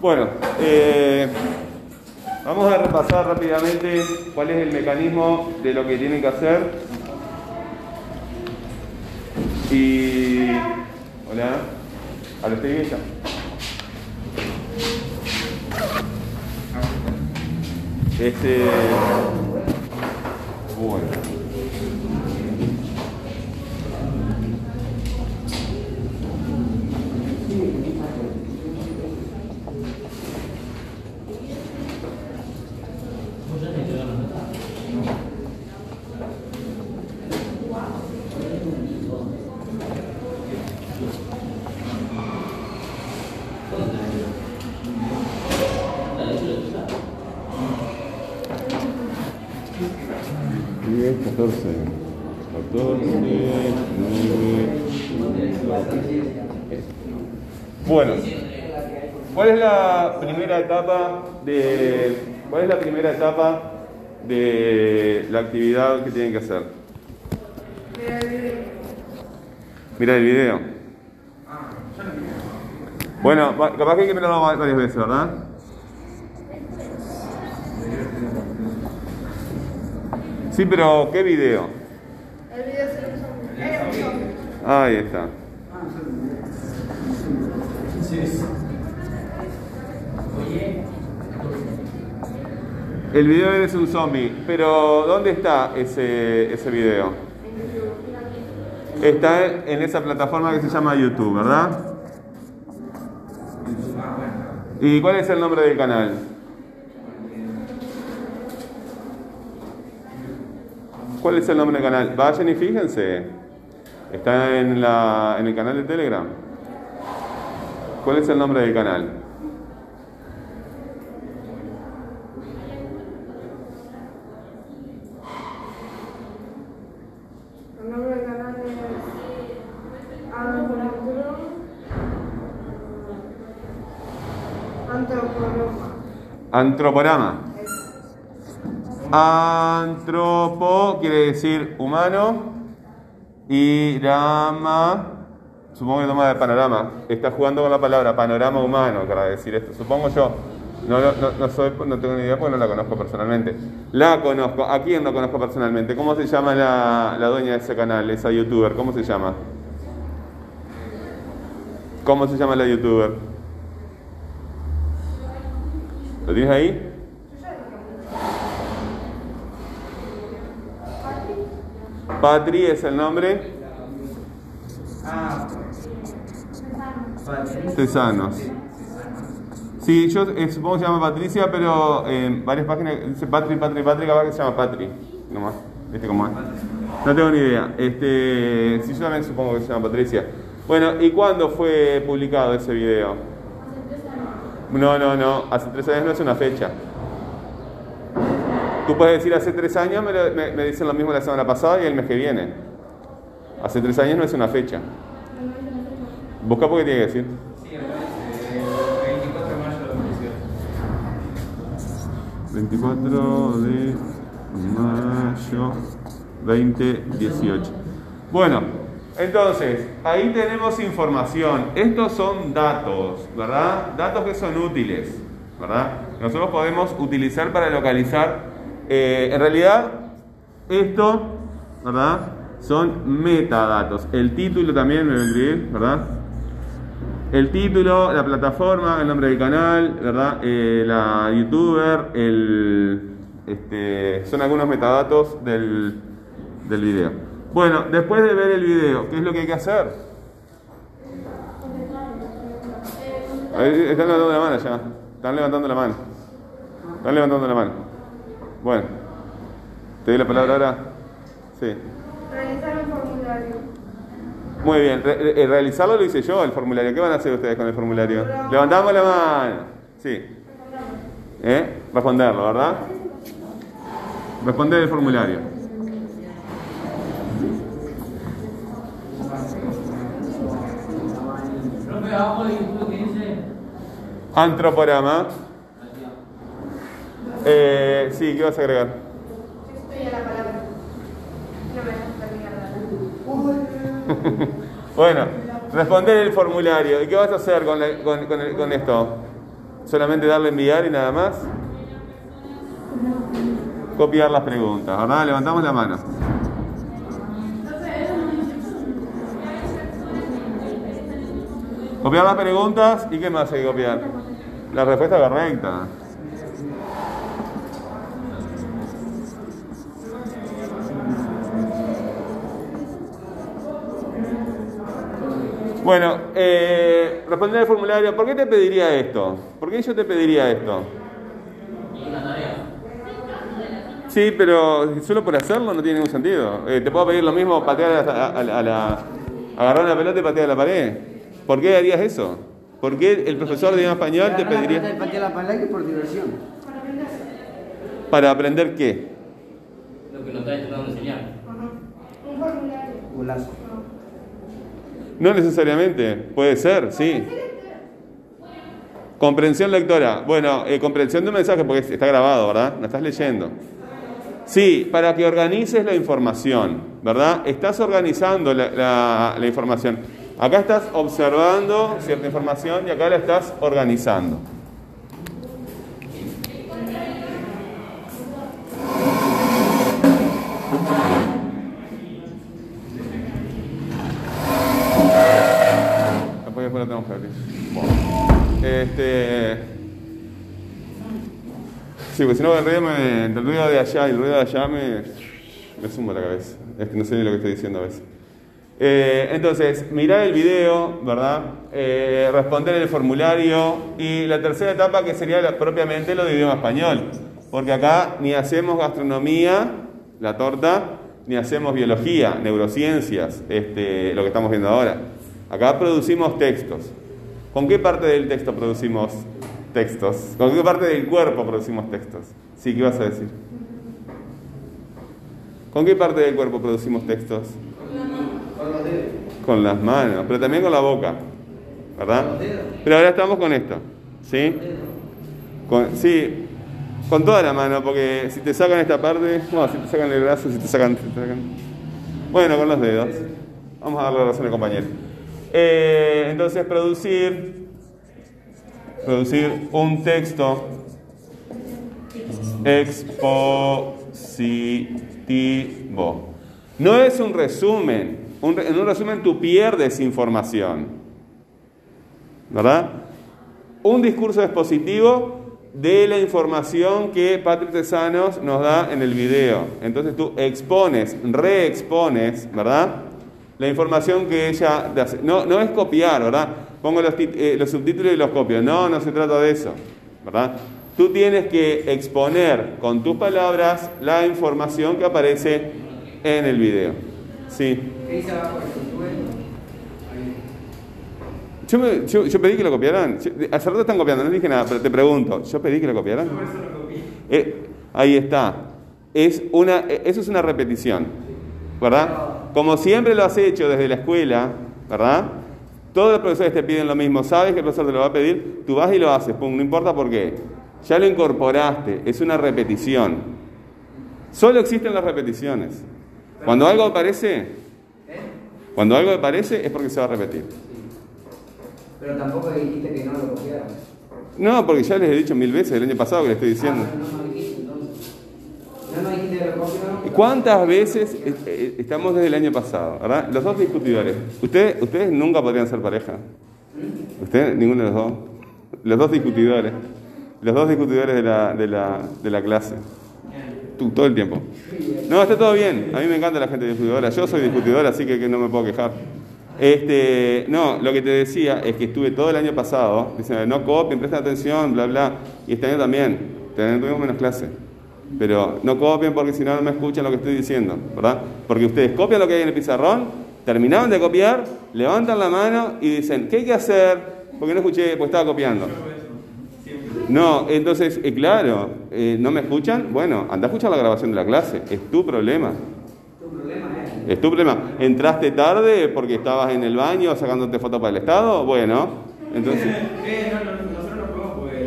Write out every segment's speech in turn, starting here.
Bueno, eh, vamos a repasar rápidamente cuál es el mecanismo de lo que tienen que hacer. Y. Hola, a la ella. Este. Bueno. Bueno, ¿cuál es la primera etapa de cuál es la primera etapa de la actividad que tienen que hacer? Mira el video. Bueno, capaz que hay que mirarlo varias veces, ¿verdad? Sí, pero ¿qué video? El video se lo Ahí está. El video es un zombie, pero ¿dónde está ese, ese video? Está en esa plataforma que se llama YouTube, ¿verdad? ¿Y cuál es el nombre del canal? ¿Cuál es el nombre del canal? Vayan y fíjense. Está en, la, en el canal de Telegram. ¿Cuál es el nombre del canal? El nombre del canal es Antroporama. Antroporama. Antropo quiere decir humano y rama Supongo que toma de panorama. Está jugando con la palabra panorama humano para decir esto. Supongo yo. No, no, no, no tengo ni idea porque no la conozco personalmente. La conozco. ¿A quién no conozco personalmente? ¿Cómo se llama la, la dueña de ese canal, esa youtuber? ¿Cómo se llama? ¿Cómo se llama la youtuber? ¿Lo tienes ahí? Patri es el nombre. Tesanos. Sí, yo eh, supongo que se llama Patricia, pero en varias páginas dice Patri, Patri, Patri, capaz que se llama Patri. Nomás. ¿Viste cómo es? No tengo ni idea. Este, sí, yo también supongo que se llama Patricia. Bueno, ¿y cuándo fue publicado ese video? No, no, no. Hace tres años no es una fecha. Tú puedes decir hace tres años, me, me dicen lo mismo la semana pasada y el mes que viene. Hace tres años no es una fecha. Busca porque tiene que decir. Sí, 24 de mayo de 24 de mayo 2018. Bueno, entonces, ahí tenemos información. Estos son datos, ¿verdad? Datos que son útiles, ¿verdad? Nosotros podemos utilizar para localizar. Eh, en realidad, esto, ¿verdad? Son metadatos. El título también me escribir, ¿verdad? El título, la plataforma, el nombre del canal, ¿verdad? Eh, la youtuber, el, este, son algunos metadatos del, del video. Bueno, después de ver el video, ¿qué es lo que hay que hacer? están levantando la mano ya. Están levantando la mano. Están levantando la mano. Bueno, ¿te doy la palabra ahora? Sí. Muy bien, eh, realizarlo lo hice yo, el formulario. ¿Qué van a hacer ustedes con el formulario? Levantamos la mano. Sí. ¿Eh? Responderlo, ¿verdad? Responder el formulario. Antroporama. Eh, sí, ¿qué vas a agregar? Estoy a la palabra. No me bueno, Responder el formulario. ¿Y qué vas a hacer con, la- con- con el- con esto? ¿Solamente darle enviar y nada más? Copiar las preguntas, ¿verdad? Levantamos la mano. Copiar las preguntas y qué más hay que copiar. La respuesta correcta. Bueno, eh, responder el formulario. ¿Por qué te pediría esto? ¿Por qué yo te pediría esto? Sí, pero solo por hacerlo no tiene ningún sentido. Eh, te puedo pedir lo mismo, patear a, la- a la- a la- agarrar una pelota y patear a la pared. ¿Por qué harías eso? ¿Por qué el profesor de idioma español te la pediría y patear la palanca por diversión. para aprender qué? Lo que nos está intentando enseñar. Un formulario. Golazo. No necesariamente, puede ser, sí. Comprensión lectora. Bueno, eh, comprensión de un mensaje porque está grabado, ¿verdad? No estás leyendo. Sí, para que organices la información, ¿verdad? Estás organizando la, la- la información. Acá estás observando cierta información y acá la estás organizando. Sí, porque si no el ruido, me- el ruido de allá y el ruido de allá me, me suma la cabeza. Es que no sé ni lo que estoy diciendo a veces. Eh, entonces, mirar el video, ¿verdad? Eh, responder el formulario y la tercera etapa que sería propiamente lo de idioma español. Porque acá ni hacemos gastronomía, la torta, ni hacemos biología, neurociencias, este, lo que estamos viendo ahora. Acá producimos textos. ¿Con qué parte del texto producimos textos? ¿Con qué parte del cuerpo producimos textos? Sí, ¿qué vas a decir? ¿Con qué parte del cuerpo producimos textos? Con los dedos. Con las manos, pero también con la boca, ¿verdad? Con los dedos. Pero ahora estamos con esto, ¿sí? Los dedos. Con, sí, con toda la mano, porque si te sacan esta parte, bueno, si te sacan el brazo, si te sacan, si te sacan- Bueno, con los dedos. Vamos a darle la razón al compañero. Eh, entonces, producir, producir un texto expositivo. No es un resumen. Un en un resumen tú pierdes información. ¿Verdad? Un discurso expositivo de la información que Patrick Tesanos nos da en el video. Entonces tú expones, reexpones, ¿verdad? La información que ella. No, no es copiar, ¿verdad? Pongo los, eh, los subtítulos y los copio. No, no se trata de eso, ¿verdad? Tú tienes que exponer con tus palabras la información que aparece en el video. Sí. Yo, me- yo- yo pedí que lo copiaran. Yo- Hace rato están copiando, no dije nada, pero te pregunto, ¿yo pedí que lo copiaran? Eh, ahí está. Es una, eh, eso es una repetición, ¿verdad? Como siempre lo has hecho desde la escuela, ¿verdad? Todos los profesores te piden lo mismo, sabes que el profesor te lo va a pedir, tú vas y lo haces, pum, no importa por qué. Ya lo incorporaste, es una repetición. Solo existen las repeticiones. Cuando algo aparece, cuando algo aparece es porque se va a repetir. Pero tampoco dijiste que no lo copiaran. No, porque ya les he dicho mil veces el año pasado que les estoy diciendo. Ah, no, no dijiste ¿Cuántas veces eh, eh, estamos desde el año pasado, verdad? Los dos discutidores. Ustedes, ustedes nunca podrían ser pareja. Ustedes, ninguno de los dos. Los dos discutidores. Los dos discutidores de la, de la, de la clase. Tú, todo el tiempo. No, está todo bien. A mí me encanta la gente discutidora. Yo soy discutidora, así que, que no me puedo quejar. Este, no, lo que te decía es que estuve todo el año pasado diciendo, no copien, presten atención, bla, bla. Y este año también. Tuvimos menos clase. Pero no copien porque si no, no me escuchan lo que estoy diciendo, ¿verdad? Porque ustedes copian lo que hay en el pizarrón, terminaban de copiar, levantan la mano y dicen, ¿qué hay que hacer? Porque no escuché, pues estaba copiando. No, entonces, eh, claro, eh, ¿no me escuchan? Bueno, anda a escuchar la grabación de la clase, es tu problema. Tu problema es. Es tu problema. ¿Entraste tarde porque estabas en el baño sacándote fotos para el Estado? Bueno, entonces Eh, no, no, nosotros no podemos porque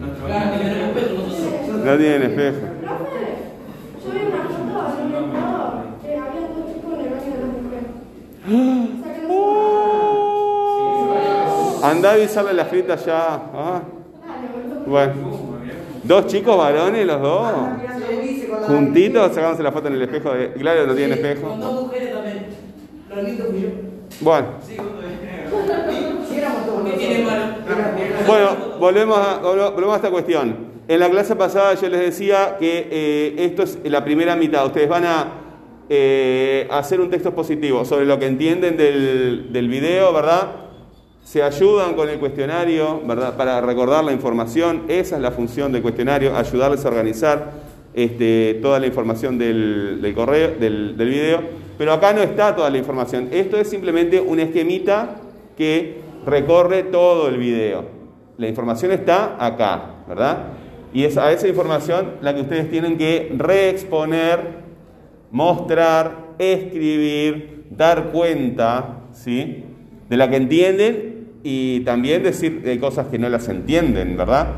nuestro Claro, que tenemos peso nosotros. no tienen espejo. Profe, yo vi una foto en un estado que había dos chicos en el baño de las mujeres. Sacándose Anda a avisarle la frita ya. Ah, bueno. Dos chicos varones, los dos. Con Juntitos, sacándose la foto en el espejo. De... Claro, no tiene Con espejo. dos mujeres también. Yo. Bueno. Bueno, volvemos a, volvemos volvemos a esta cuestión. En la clase pasada yo les decía que eh, esto es la primera mitad. Ustedes van a eh, hacer un texto positivo sobre lo que entienden del, del video, ¿verdad? Se ayudan con el cuestionario, ¿verdad? Para recordar la información. Esa es la función del cuestionario, ayudarles a organizar este, toda la información del, del correo, del, del video. Pero acá no está toda la información. Esto es simplemente un esquemita que recorre todo el video. La información está acá, ¿verdad? Y es a esa información la que ustedes tienen que reexponer, mostrar, escribir, dar cuenta, ¿sí? De la que entienden y también decir de cosas que no las entienden, ¿verdad?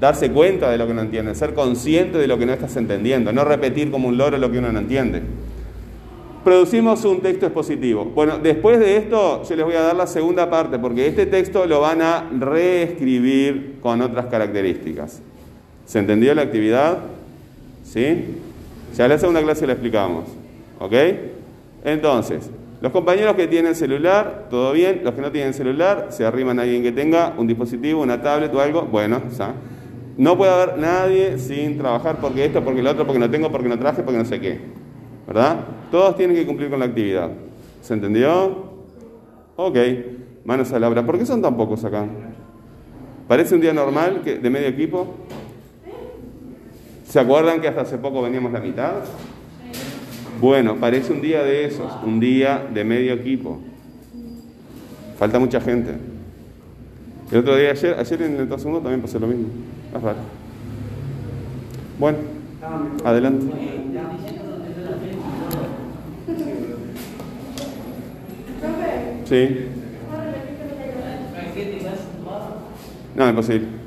Darse cuenta de lo que no entienden, ser consciente de lo que no estás entendiendo, no repetir como un loro lo que uno no entiende. Producimos un texto expositivo. Bueno, después de esto yo les voy a dar la segunda parte porque este texto lo van a reescribir con otras características. ¿Se entendió la actividad? ¿Sí? Ya en la segunda clase la explicamos. ¿Ok? Entonces, los compañeros que tienen celular, todo bien. Los que no tienen celular, se arriman a alguien que tenga un dispositivo, una tablet o algo. Bueno, ya. No puede haber nadie sin trabajar porque esto, porque lo otro, porque no tengo, porque no traje, porque no sé qué. ¿Verdad? Todos tienen que cumplir con la actividad. ¿Se entendió? Ok. Manos a la obra. ¿Por qué son tan pocos acá? ¿Parece un día normal de medio equipo? ¿Se acuerdan que hasta hace poco veníamos la mitad? Bueno, parece un día de esos, un día de medio equipo. Falta mucha gente. El otro día, ayer, ayer en el segundo también pasó lo mismo. Es raro. Bueno, adelante. Sí. ¿puedo repetir lo que No, imposible.